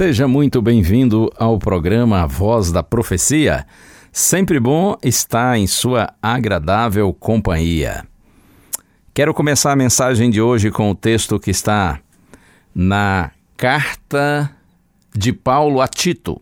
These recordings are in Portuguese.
Seja muito bem-vindo ao programa Voz da Profecia. Sempre bom estar em sua agradável companhia. Quero começar a mensagem de hoje com o texto que está na carta de Paulo a Tito.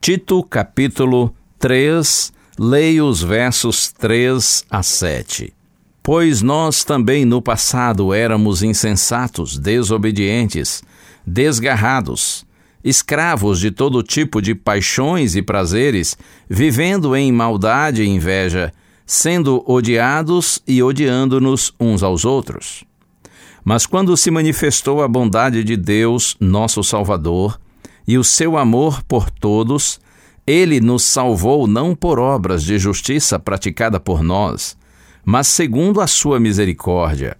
Tito, capítulo 3, leio os versos 3 a 7. Pois nós também no passado éramos insensatos, desobedientes, desgarrados, escravos de todo tipo de paixões e prazeres, vivendo em maldade e inveja, sendo odiados e odiando-nos uns aos outros. Mas quando se manifestou a bondade de Deus, nosso Salvador, e o seu amor por todos, ele nos salvou não por obras de justiça praticada por nós, mas segundo a sua misericórdia.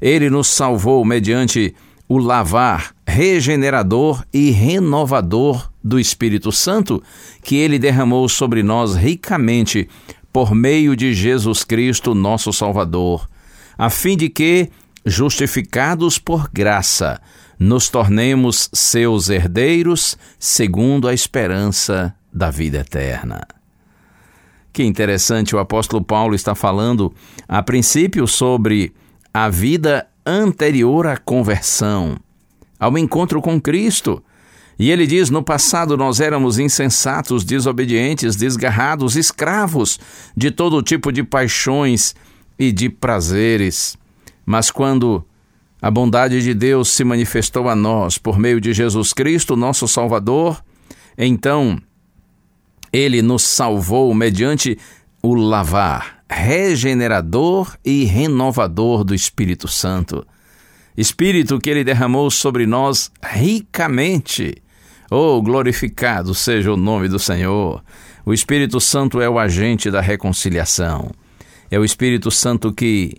Ele nos salvou mediante o lavar regenerador e renovador do Espírito Santo, que ele derramou sobre nós ricamente por meio de Jesus Cristo, nosso Salvador, a fim de que, justificados por graça, nos tornemos seus herdeiros segundo a esperança da vida eterna. Que interessante, o apóstolo Paulo está falando, a princípio, sobre a vida anterior à conversão, ao encontro com Cristo. E ele diz: No passado nós éramos insensatos, desobedientes, desgarrados, escravos de todo tipo de paixões e de prazeres. Mas quando a bondade de Deus se manifestou a nós por meio de Jesus Cristo, nosso Salvador, então ele nos salvou mediante o lavar regenerador e renovador do Espírito Santo. Espírito que ele derramou sobre nós ricamente. Oh, glorificado seja o nome do Senhor! O Espírito Santo é o agente da reconciliação. É o Espírito Santo que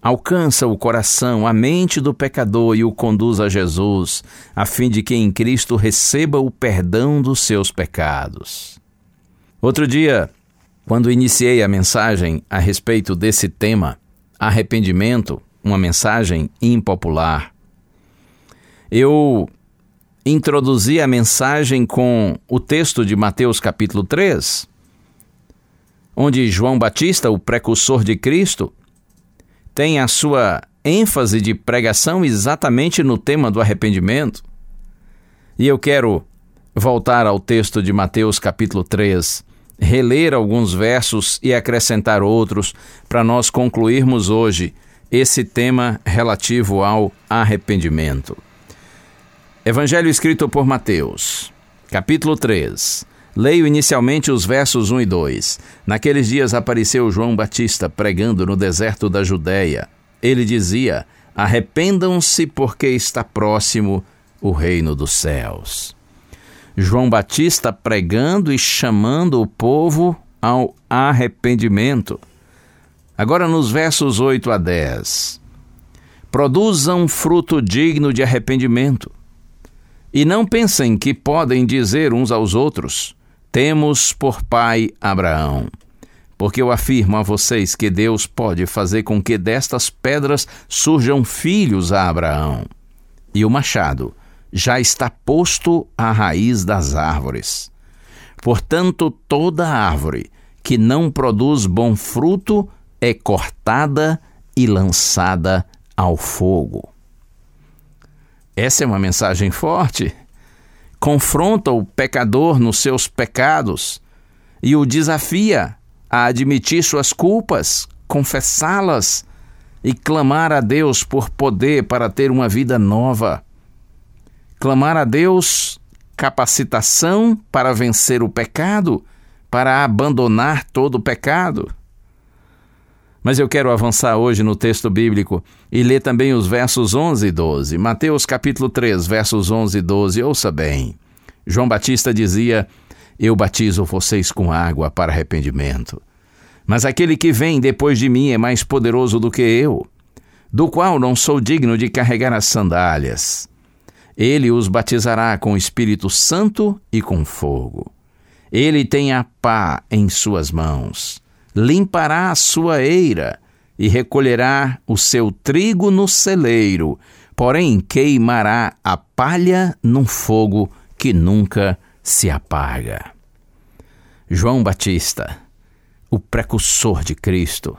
alcança o coração, a mente do pecador e o conduz a Jesus, a fim de que em Cristo receba o perdão dos seus pecados. Outro dia, quando iniciei a mensagem a respeito desse tema, arrependimento, uma mensagem impopular, eu introduzi a mensagem com o texto de Mateus capítulo 3, onde João Batista, o precursor de Cristo, tem a sua ênfase de pregação exatamente no tema do arrependimento. E eu quero voltar ao texto de Mateus capítulo 3, reler alguns versos e acrescentar outros para nós concluirmos hoje esse tema relativo ao arrependimento. Evangelho escrito por Mateus, capítulo 3. Leio inicialmente os versos 1 e 2. Naqueles dias apareceu João Batista pregando no deserto da Judéia. Ele dizia: Arrependam-se, porque está próximo o reino dos céus. João Batista pregando e chamando o povo ao arrependimento. Agora, nos versos 8 a 10. Produzam fruto digno de arrependimento. E não pensem que podem dizer uns aos outros: Temos por pai Abraão. porque eu afirmo a vocês que Deus pode fazer com que destas pedras surjam filhos a Abraão. E o machado já está posto à raiz das árvores. Portanto, toda árvore que não produz bom fruto é cortada e lançada ao fogo. Essa é uma mensagem forte. Confronta o pecador nos seus pecados e o desafia a admitir suas culpas, confessá-las e clamar a Deus por poder para ter uma vida nova. Clamar a Deus capacitação para vencer o pecado, para abandonar todo o pecado. Mas eu quero avançar hoje no texto bíblico e ler também os versos 11 e 12. Mateus capítulo 3, versos 11 e 12. Ouça bem. João Batista dizia: Eu batizo vocês com água para arrependimento. Mas aquele que vem depois de mim é mais poderoso do que eu, do qual não sou digno de carregar as sandálias. Ele os batizará com o Espírito Santo e com fogo. Ele tem a pá em suas mãos, limpará a sua eira e recolherá o seu trigo no celeiro, porém queimará a palha num fogo que nunca se apaga. João Batista, o precursor de Cristo,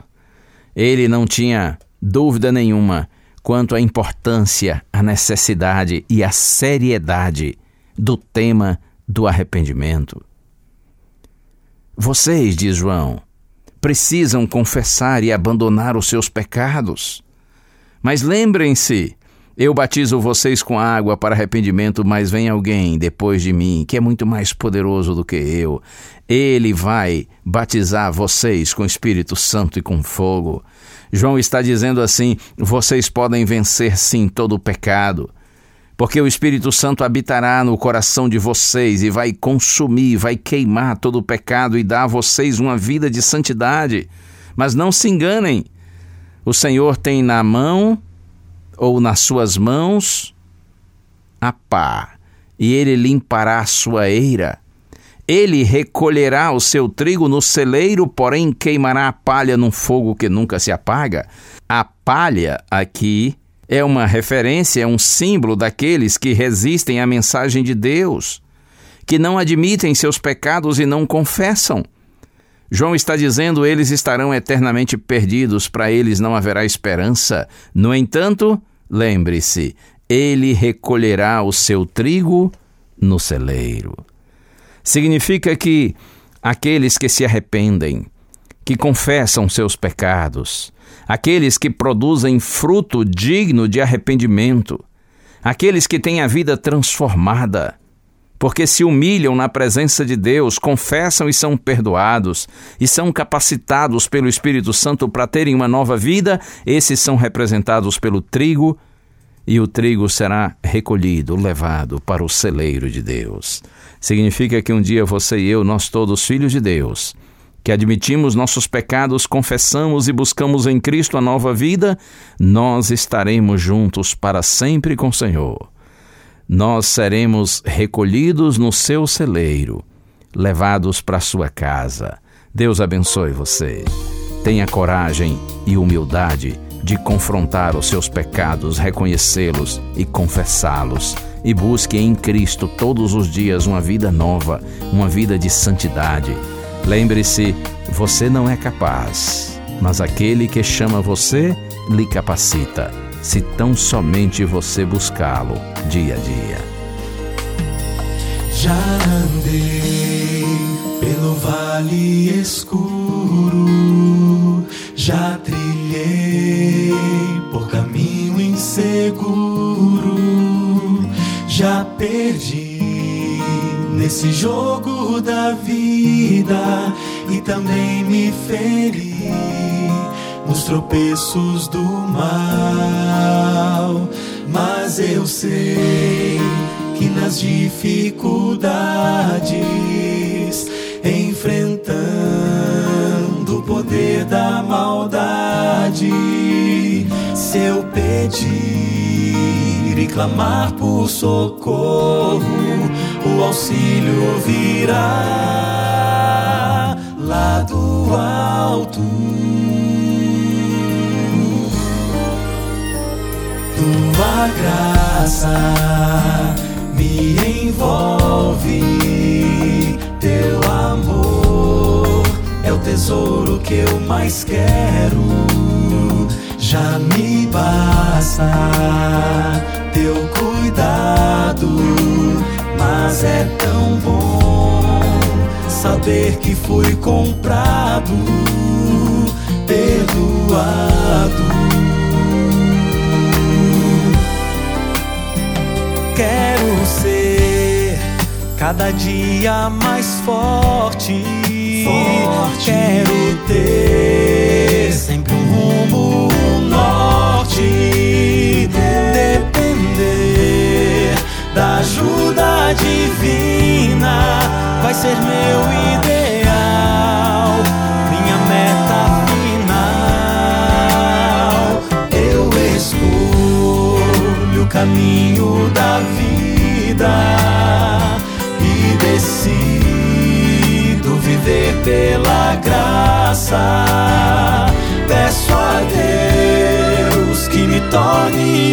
ele não tinha dúvida nenhuma quanto à importância, a necessidade e a seriedade do tema do arrependimento. Vocês, diz João, precisam confessar e abandonar os seus pecados. Mas lembrem-se, eu batizo vocês com água para arrependimento, mas vem alguém depois de mim que é muito mais poderoso do que eu. Ele vai batizar vocês com Espírito Santo e com fogo. João está dizendo assim: vocês podem vencer sim todo o pecado, porque o Espírito Santo habitará no coração de vocês e vai consumir, vai queimar todo o pecado e dar a vocês uma vida de santidade. Mas não se enganem, o Senhor tem na mão ou nas suas mãos a pá, e ele limpará a sua eira ele recolherá o seu trigo no celeiro, porém queimará a palha num fogo que nunca se apaga. A palha aqui é uma referência, é um símbolo daqueles que resistem à mensagem de Deus, que não admitem seus pecados e não confessam. João está dizendo: eles estarão eternamente perdidos, para eles não haverá esperança. No entanto, lembre-se, ele recolherá o seu trigo no celeiro. Significa que aqueles que se arrependem, que confessam seus pecados, aqueles que produzem fruto digno de arrependimento, aqueles que têm a vida transformada, porque se humilham na presença de Deus, confessam e são perdoados, e são capacitados pelo Espírito Santo para terem uma nova vida, esses são representados pelo trigo, e o trigo será recolhido, levado para o celeiro de Deus. Significa que um dia você e eu, nós todos filhos de Deus, que admitimos nossos pecados, confessamos e buscamos em Cristo a nova vida, nós estaremos juntos para sempre com o Senhor. Nós seremos recolhidos no seu celeiro, levados para sua casa. Deus abençoe você. Tenha coragem e humildade de confrontar os seus pecados, reconhecê-los e confessá-los. E busque em Cristo todos os dias uma vida nova, uma vida de santidade. Lembre-se, você não é capaz, mas aquele que chama você lhe capacita, se tão somente você buscá-lo dia a dia. Já andei pelo vale escuro, já trilhei por caminho inseguro, já perdi nesse jogo da vida e também me feri nos tropeços do mal, mas eu sei que nas dificuldades, enfrentando o poder da maldade, se eu pedir e clamar por socorro, o auxílio virá Tua graça me envolve, teu amor é o tesouro que eu mais quero. Já me basta teu cuidado, mas é tão bom saber que fui comprado, perdoado. Cada dia mais forte. forte. Quero ter sempre um rumo, um norte. Depender da ajuda divina vai ser meu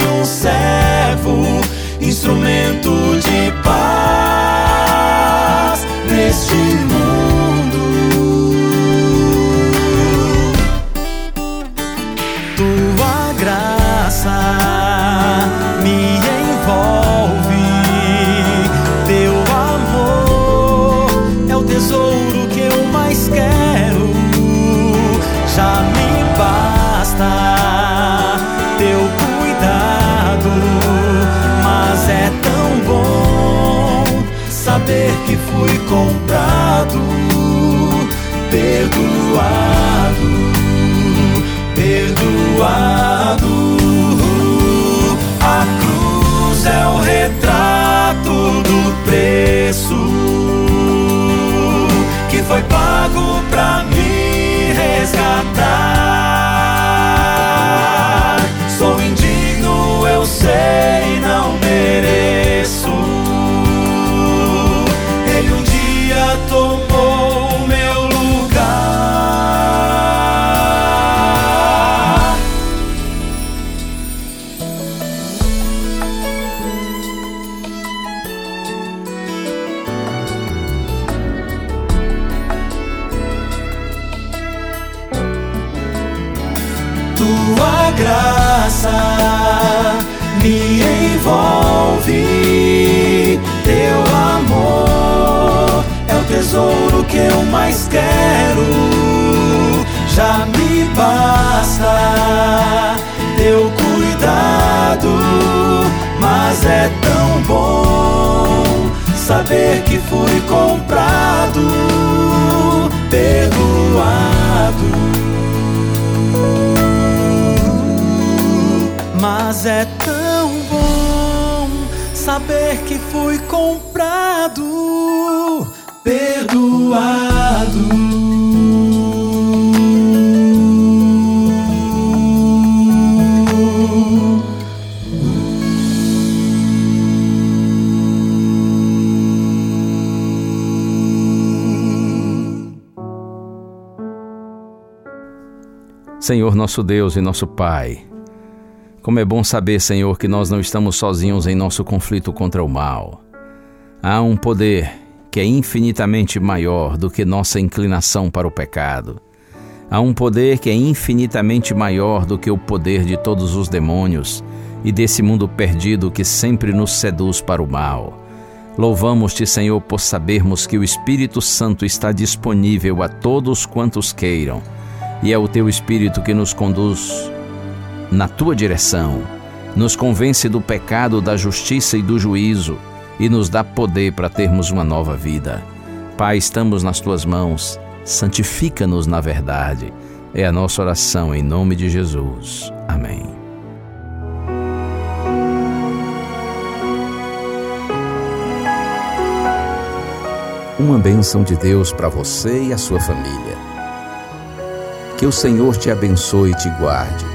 um servo, instrumento que fui comprado, perdoado, perdoado. A cruz é o retrato do preço que foi pago pra me resgatar. Que eu mais quero. Já me basta teu cuidado, mas é tão bom saber que fui comprado, perdoado. Mas é tão bom saber que fui comprado, perdoado. Senhor nosso Deus e nosso Pai, como é bom saber, Senhor, que nós não estamos sozinhos em nosso conflito contra o mal. Há um poder que é infinitamente maior do que nossa inclinação para o pecado. Há um poder que é infinitamente maior do que o poder de todos os demônios e desse mundo perdido que sempre nos seduz para o mal. Louvamos-te, Senhor, por sabermos que o Espírito Santo está disponível a todos quantos queiram, e é o teu Espírito que nos conduz na tua direção, nos convence do pecado, da justiça e do juízo e nos dá poder para termos uma nova vida. Pai, estamos nas tuas mãos, santifica-nos na verdade. É a nossa oração em nome de Jesus. Amém. Uma bênção de Deus para você e a sua família. Que o Senhor te abençoe e te guarde.